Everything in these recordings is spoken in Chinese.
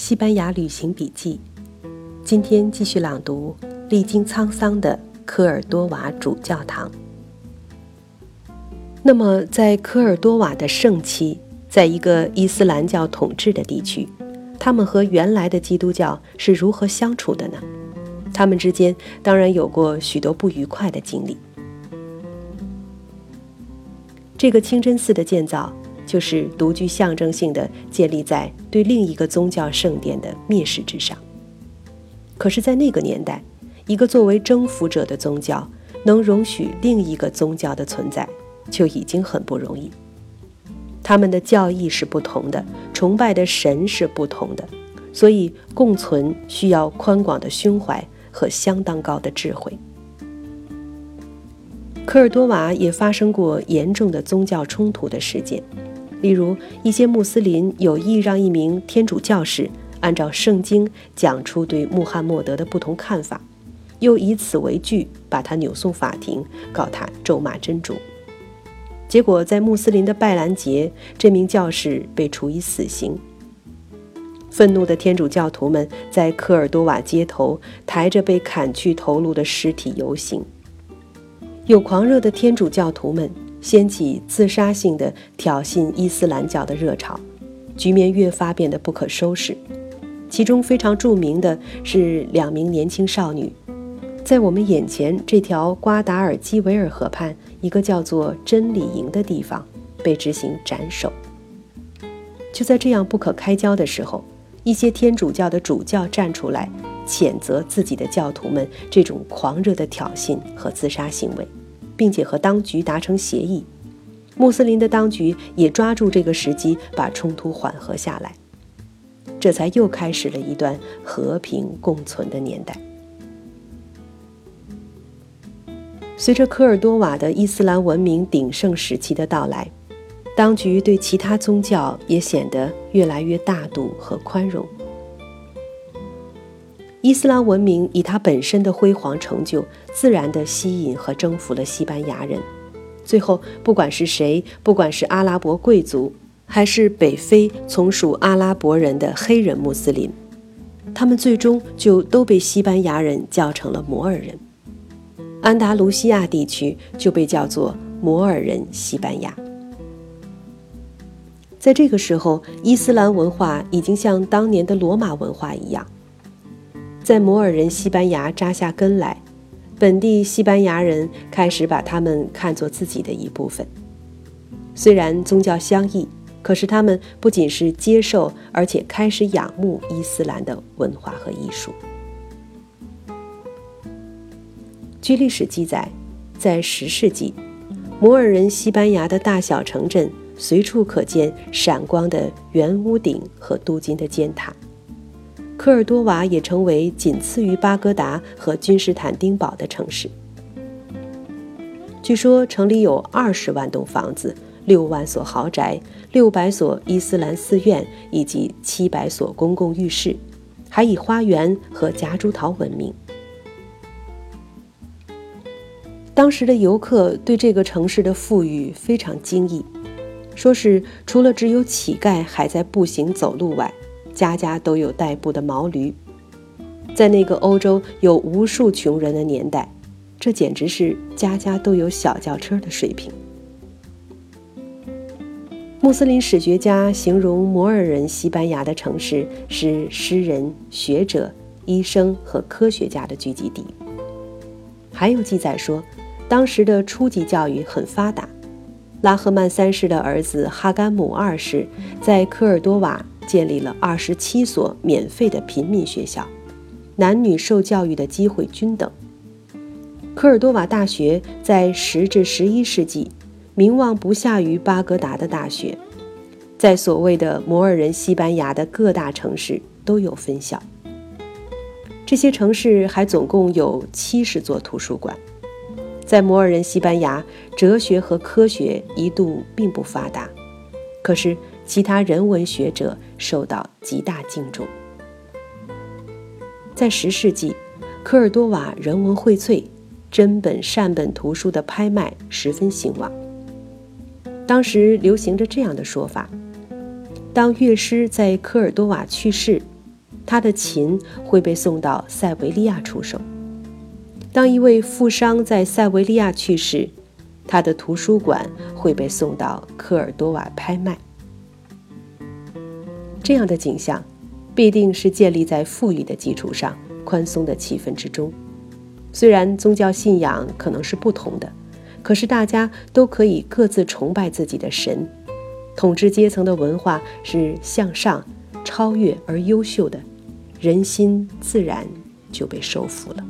西班牙旅行笔记，今天继续朗读历经沧桑的科尔多瓦主教堂。那么，在科尔多瓦的盛期，在一个伊斯兰教统治的地区，他们和原来的基督教是如何相处的呢？他们之间当然有过许多不愉快的经历。这个清真寺的建造。就是独具象征性的建立在对另一个宗教圣殿的蔑视之上。可是，在那个年代，一个作为征服者的宗教能容许另一个宗教的存在，就已经很不容易。他们的教义是不同的，崇拜的神是不同的，所以共存需要宽广的胸怀和相当高的智慧。科尔多瓦也发生过严重的宗教冲突的事件。例如，一些穆斯林有意让一名天主教士按照圣经讲出对穆罕默德的不同看法，又以此为据把他扭送法庭，告他咒骂真主。结果，在穆斯林的拜兰节，这名教士被处以死刑。愤怒的天主教徒们在科尔多瓦街头抬着被砍去头颅的尸体游行，有狂热的天主教徒们。掀起自杀性的挑衅伊斯兰教的热潮，局面越发变得不可收拾。其中非常著名的是两名年轻少女，在我们眼前这条瓜达尔基维尔河畔一个叫做真理营的地方被执行斩首。就在这样不可开交的时候，一些天主教的主教站出来，谴责自己的教徒们这种狂热的挑衅和自杀行为。并且和当局达成协议，穆斯林的当局也抓住这个时机把冲突缓和下来，这才又开始了一段和平共存的年代。随着科尔多瓦的伊斯兰文明鼎盛时期的到来，当局对其他宗教也显得越来越大度和宽容。伊斯兰文明以它本身的辉煌成就，自然地吸引和征服了西班牙人。最后，不管是谁，不管是阿拉伯贵族，还是北非从属阿拉伯人的黑人穆斯林，他们最终就都被西班牙人叫成了摩尔人。安达卢西亚地区就被叫做摩尔人西班牙。在这个时候，伊斯兰文化已经像当年的罗马文化一样。在摩尔人西班牙扎下根来，本地西班牙人开始把他们看作自己的一部分。虽然宗教相异，可是他们不仅是接受，而且开始仰慕伊斯兰的文化和艺术。据历史记载，在十世纪，摩尔人西班牙的大小城镇随处可见闪光的圆屋顶和镀金的尖塔。科尔多瓦也成为仅次于巴格达和君士坦丁堡的城市。据说城里有二十万栋房子、六万所豪宅、六百所伊斯兰寺院以及七百所公共浴室，还以花园和夹竹桃闻名。当时的游客对这个城市的富裕非常惊异，说是除了只有乞丐还在步行走路外。家家都有代步的毛驴，在那个欧洲有无数穷人的年代，这简直是家家都有小轿车的水平。穆斯林史学家形容摩尔人西班牙的城市是诗人、学者、医生和科学家的聚集地。还有记载说，当时的初级教育很发达，拉赫曼三世的儿子哈甘姆二世在科尔多瓦。建立了二十七所免费的平民学校，男女受教育的机会均等。科尔多瓦大学在十至十一世纪名望不下于巴格达的大学，在所谓的摩尔人西班牙的各大城市都有分校。这些城市还总共有七十座图书馆。在摩尔人西班牙，哲学和科学一度并不发达，可是。其他人文学者受到极大敬重。在十世纪，科尔多瓦人文荟萃，真本善本图书的拍卖十分兴旺。当时流行着这样的说法：当乐师在科尔多瓦去世，他的琴会被送到塞维利亚出售。当一位富商在塞维利亚去世，他的图书馆会被送到科尔多瓦拍卖。这样的景象，必定是建立在富裕的基础上、宽松的气氛之中。虽然宗教信仰可能是不同的，可是大家都可以各自崇拜自己的神。统治阶层的文化是向上、超越而优秀的，人心自然就被收服了。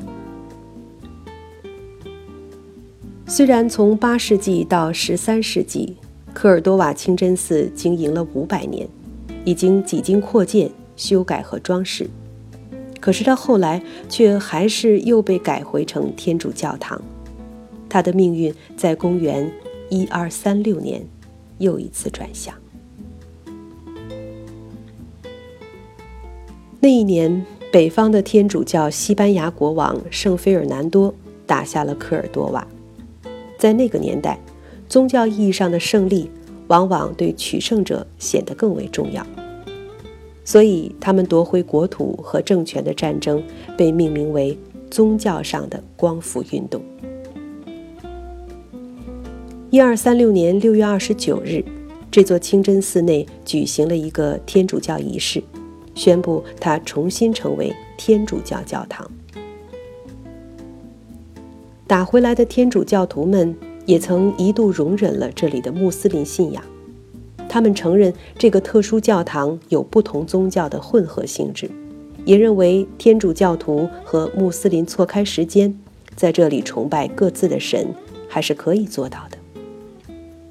虽然从八世纪到十三世纪，科尔多瓦清真寺经营了五百年，已经几经扩建、修改和装饰，可是到后来却还是又被改回成天主教堂。它的命运在公元一二三六年又一次转向。那一年，北方的天主教西班牙国王圣菲尔南多打下了科尔多瓦。在那个年代，宗教意义上的胜利往往对取胜者显得更为重要，所以他们夺回国土和政权的战争被命名为“宗教上的光复运动”。一二三六年六月二十九日，这座清真寺内举行了一个天主教仪式，宣布它重新成为天主教教堂。打回来的天主教徒们也曾一度容忍了这里的穆斯林信仰，他们承认这个特殊教堂有不同宗教的混合性质，也认为天主教徒和穆斯林错开时间，在这里崇拜各自的神还是可以做到的。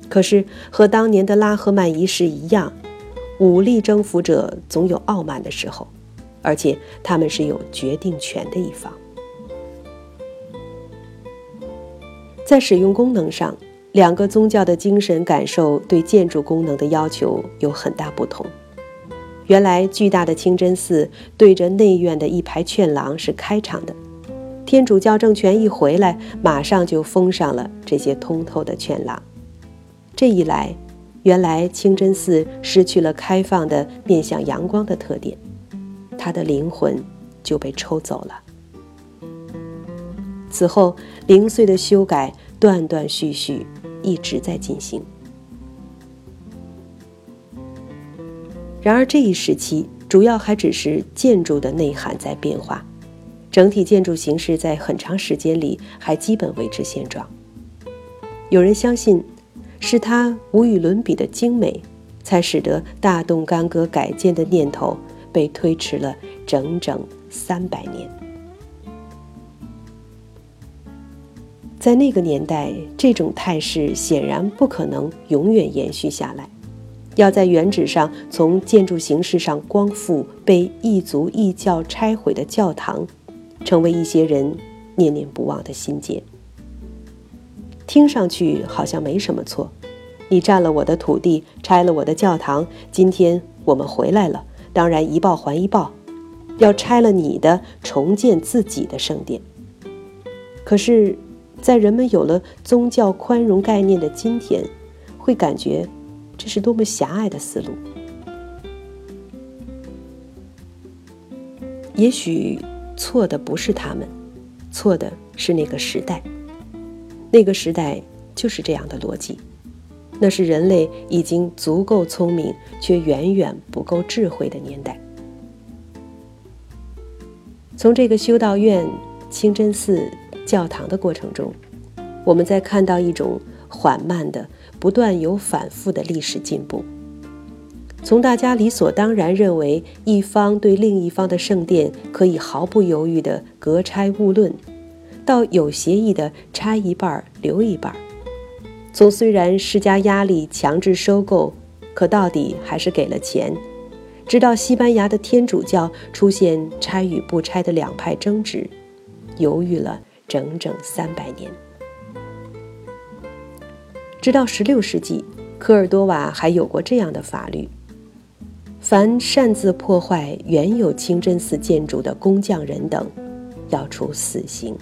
可是和当年的拉赫曼一世一样，武力征服者总有傲慢的时候，而且他们是有决定权的一方。在使用功能上，两个宗教的精神感受对建筑功能的要求有很大不同。原来巨大的清真寺对着内院的一排券廊是开敞的，天主教政权一回来，马上就封上了这些通透的券廊。这一来，原来清真寺失去了开放的面向阳光的特点，它的灵魂就被抽走了。此后，零碎的修改断断续续一直在进行。然而，这一时期主要还只是建筑的内涵在变化，整体建筑形式在很长时间里还基本维持现状。有人相信，是它无与伦比的精美，才使得大动干戈改建的念头被推迟了整整三百年。在那个年代，这种态势显然不可能永远延续下来。要在原址上从建筑形式上光复被异族异教拆毁的教堂，成为一些人念念不忘的心结。听上去好像没什么错，你占了我的土地，拆了我的教堂。今天我们回来了，当然一报还一报，要拆了你的，重建自己的圣殿。可是。在人们有了宗教宽容概念的今天，会感觉这是多么狭隘的思路。也许错的不是他们，错的是那个时代。那个时代就是这样的逻辑，那是人类已经足够聪明却远远不够智慧的年代。从这个修道院、清真寺。教堂的过程中，我们在看到一种缓慢的、不断有反复的历史进步。从大家理所当然认为一方对另一方的圣殿可以毫不犹豫地隔拆勿论，到有协议的拆一半留一半；从虽然施加压力强制收购，可到底还是给了钱，直到西班牙的天主教出现拆与不拆的两派争执，犹豫了。整整三百年，直到十六世纪，科尔多瓦还有过这样的法律：凡擅自破坏原有清真寺建筑的工匠人等，要处死刑。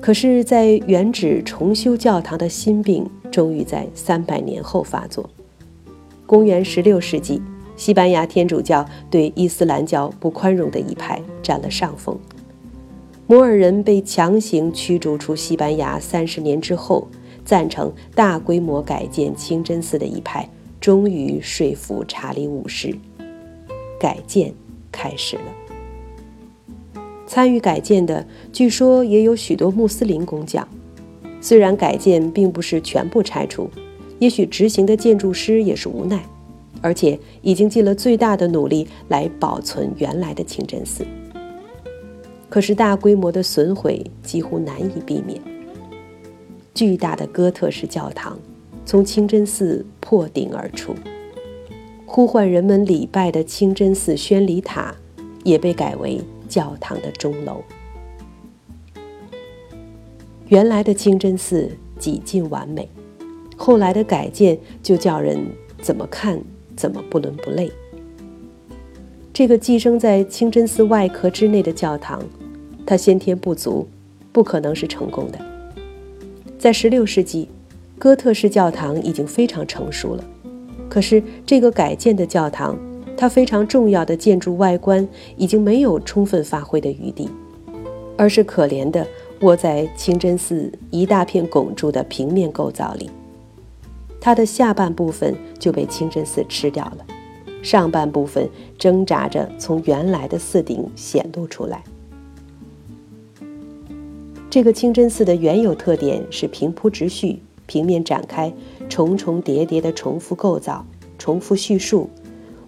可是，在原址重修教堂的心病，终于在三百年后发作。公元十六世纪，西班牙天主教对伊斯兰教不宽容的一派占了上风。摩尔人被强行驱逐出西班牙三十年之后，赞成大规模改建清真寺的一派终于说服查理五世，改建开始了。参与改建的，据说也有许多穆斯林工匠。虽然改建并不是全部拆除，也许执行的建筑师也是无奈。而且已经尽了最大的努力来保存原来的清真寺，可是大规模的损毁几乎难以避免。巨大的哥特式教堂从清真寺破顶而出，呼唤人们礼拜的清真寺宣礼塔也被改为教堂的钟楼。原来的清真寺几近完美，后来的改建就叫人怎么看？怎么不伦不类？这个寄生在清真寺外壳之内的教堂，它先天不足，不可能是成功的。在16世纪，哥特式教堂已经非常成熟了，可是这个改建的教堂，它非常重要的建筑外观已经没有充分发挥的余地，而是可怜的窝在清真寺一大片拱柱的平面构造里。它的下半部分就被清真寺吃掉了，上半部分挣扎着从原来的寺顶显露出来。这个清真寺的原有特点是平铺直叙、平面展开、重重叠叠的重复构造、重复叙述，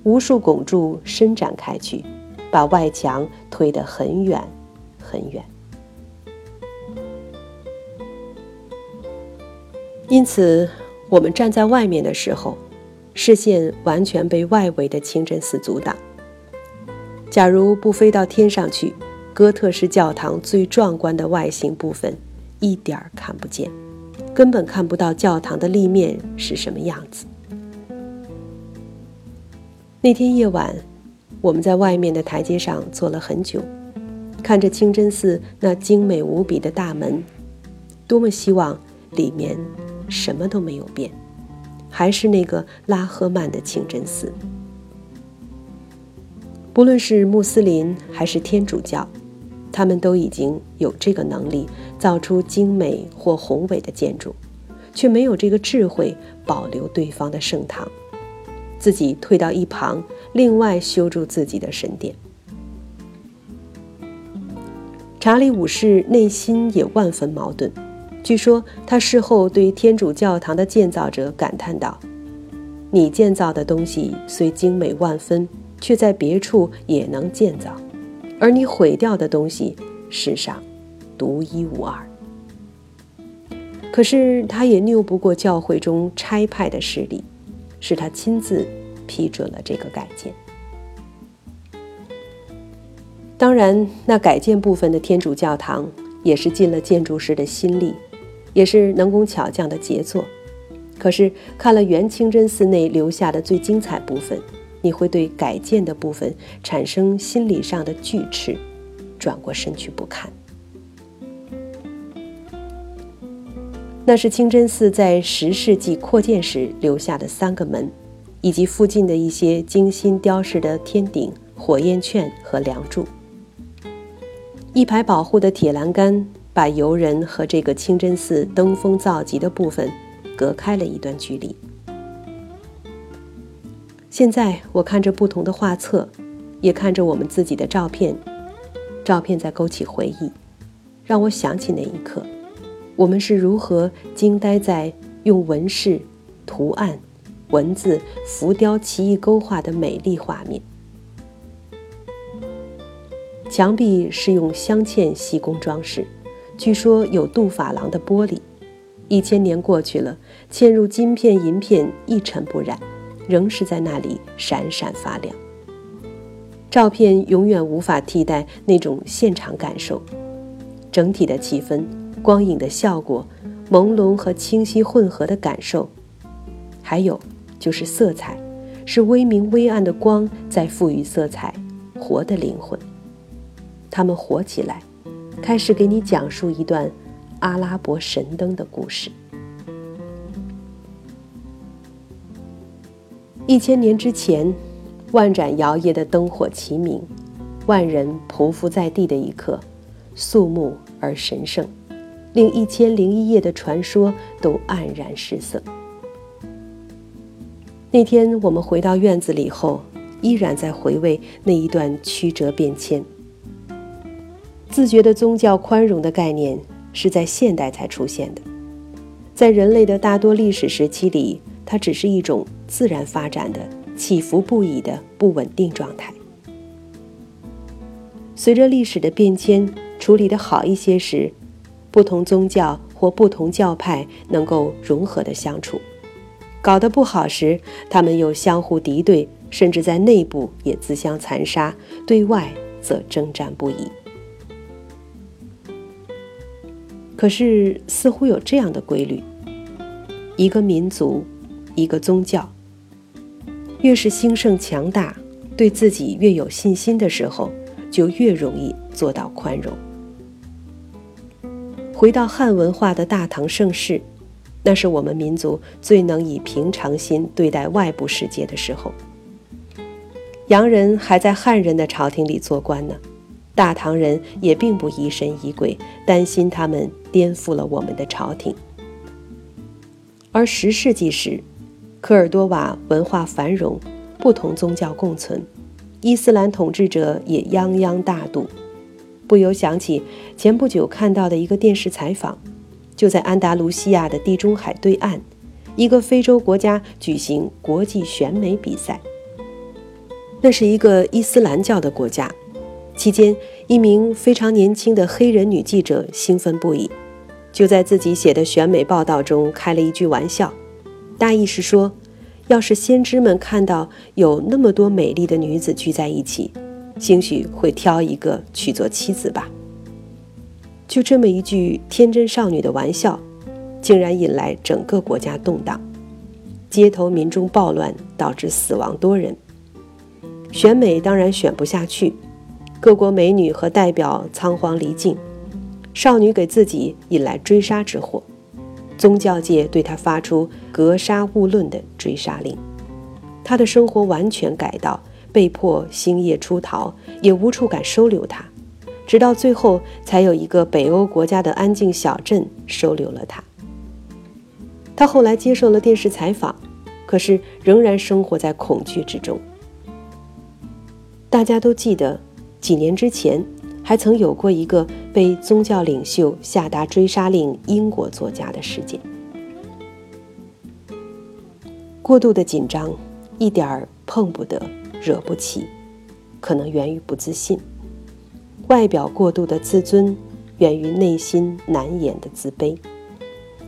无数拱柱伸展开去，把外墙推得很远很远。因此。我们站在外面的时候，视线完全被外围的清真寺阻挡。假如不飞到天上去，哥特式教堂最壮观的外形部分一点儿看不见，根本看不到教堂的立面是什么样子。那天夜晚，我们在外面的台阶上坐了很久，看着清真寺那精美无比的大门，多么希望里面。什么都没有变，还是那个拉赫曼的清真寺。不论是穆斯林还是天主教，他们都已经有这个能力造出精美或宏伟的建筑，却没有这个智慧保留对方的圣堂，自己退到一旁，另外修筑自己的神殿。查理五世内心也万分矛盾。据说他事后对天主教堂的建造者感叹道：“你建造的东西虽精美万分，却在别处也能建造；而你毁掉的东西，世上独一无二。”可是他也拗不过教会中差派的势力，是他亲自批准了这个改建。当然，那改建部分的天主教堂也是尽了建筑师的心力。也是能工巧匠的杰作，可是看了原清真寺内留下的最精彩部分，你会对改建的部分产生心理上的拒斥，转过身去不看。那是清真寺在十世纪扩建时留下的三个门，以及附近的一些精心雕饰的天顶、火焰券和梁柱，一排保护的铁栏杆。把游人和这个清真寺登峰造极的部分隔开了一段距离。现在我看着不同的画册，也看着我们自己的照片，照片在勾起回忆，让我想起那一刻，我们是如何惊呆在用纹饰、图案、文字、浮雕奇异勾画的美丽画面。墙壁是用镶嵌细工装饰。据说有镀珐琅的玻璃，一千年过去了，嵌入金片银片一尘不染，仍是在那里闪闪发亮。照片永远无法替代那种现场感受，整体的气氛、光影的效果、朦胧和清晰混合的感受，还有就是色彩，是微明微暗的光在赋予色彩活的灵魂，它们活起来。开始给你讲述一段阿拉伯神灯的故事。一千年之前，万盏摇曳的灯火齐鸣，万人匍匐在地的一刻，肃穆而神圣，令一千零一夜的传说都黯然失色。那天我们回到院子里后，依然在回味那一段曲折变迁。自觉的宗教宽容的概念是在现代才出现的，在人类的大多历史时期里，它只是一种自然发展的起伏不已的不稳定状态。随着历史的变迁，处理的好一些时，不同宗教或不同教派能够融合的相处；搞得不好时，他们又相互敌对，甚至在内部也自相残杀，对外则征战不已。可是，似乎有这样的规律：一个民族，一个宗教，越是兴盛强大，对自己越有信心的时候，就越容易做到宽容。回到汉文化的大唐盛世，那是我们民族最能以平常心对待外部世界的时候。洋人还在汉人的朝廷里做官呢。大唐人也并不疑神疑鬼，担心他们颠覆了我们的朝廷。而十世纪时，科尔多瓦文化繁荣，不同宗教共存，伊斯兰统治者也泱泱大度，不由想起前不久看到的一个电视采访，就在安达卢西亚的地中海对岸，一个非洲国家举行国际选美比赛，那是一个伊斯兰教的国家。期间，一名非常年轻的黑人女记者兴奋不已，就在自己写的选美报道中开了一句玩笑，大意是说，要是先知们看到有那么多美丽的女子聚在一起，兴许会挑一个娶做妻子吧。就这么一句天真少女的玩笑，竟然引来整个国家动荡，街头民众暴乱，导致死亡多人。选美当然选不下去。各国美女和代表仓皇离境，少女给自己引来追杀之祸，宗教界对她发出格杀勿论的追杀令，她的生活完全改道，被迫星夜出逃，也无处敢收留她，直到最后才有一个北欧国家的安静小镇收留了她。她后来接受了电视采访，可是仍然生活在恐惧之中。大家都记得。几年之前，还曾有过一个被宗教领袖下达追杀令英国作家的事件。过度的紧张，一点儿碰不得，惹不起，可能源于不自信；外表过度的自尊，源于内心难掩的自卑；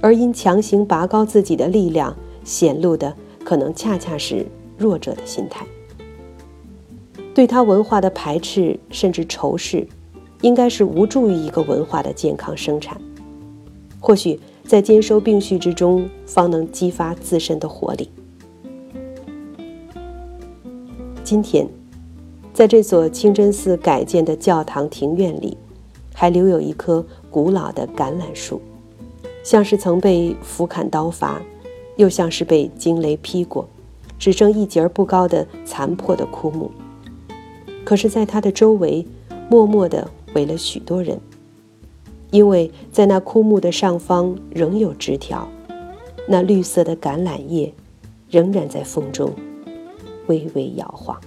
而因强行拔高自己的力量，显露的可能恰恰是弱者的心态。对他文化的排斥甚至仇视，应该是无助于一个文化的健康生产。或许在兼收并蓄之中，方能激发自身的活力。今天，在这所清真寺改建的教堂庭院里，还留有一棵古老的橄榄树，像是曾被斧砍刀伐，又像是被惊雷劈过，只剩一截不高的残破的枯木。可是，在它的周围，默默地围了许多人，因为在那枯木的上方仍有枝条，那绿色的橄榄叶仍然在风中微微摇晃。